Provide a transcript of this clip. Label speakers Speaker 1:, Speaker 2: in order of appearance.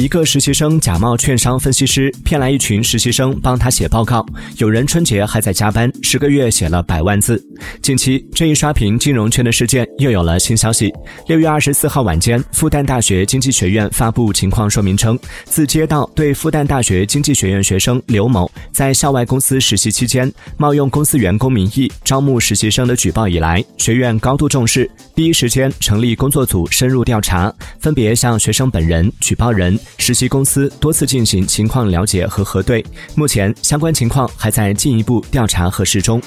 Speaker 1: 一个实习生假冒券商分析师，骗来一群实习生帮他写报告。有人春节还在加班，十个月写了百万字。近期，这一刷屏金融圈的事件又有了新消息。六月二十四号晚间，复旦大学经济学院发布情况说明称，自接到对复旦大学经济学院学生刘某在校外公司实习期间冒用公司员工名义招募实习生的举报以来，学院高度重视，第一时间成立工作组深入调查，分别向学生本人、举报人。实习公司多次进行情况了解和核对，目前相关情况还在进一步调查核实中。